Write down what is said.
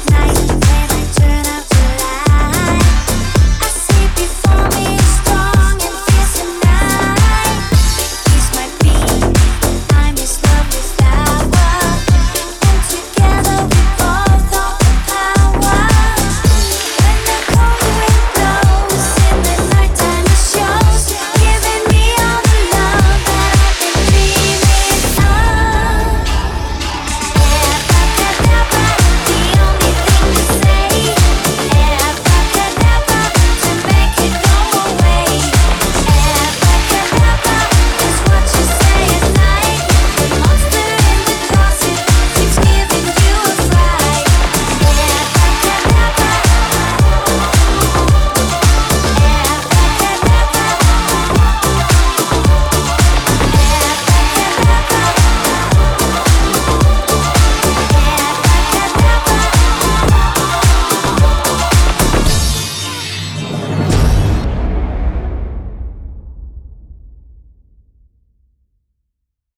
tonight.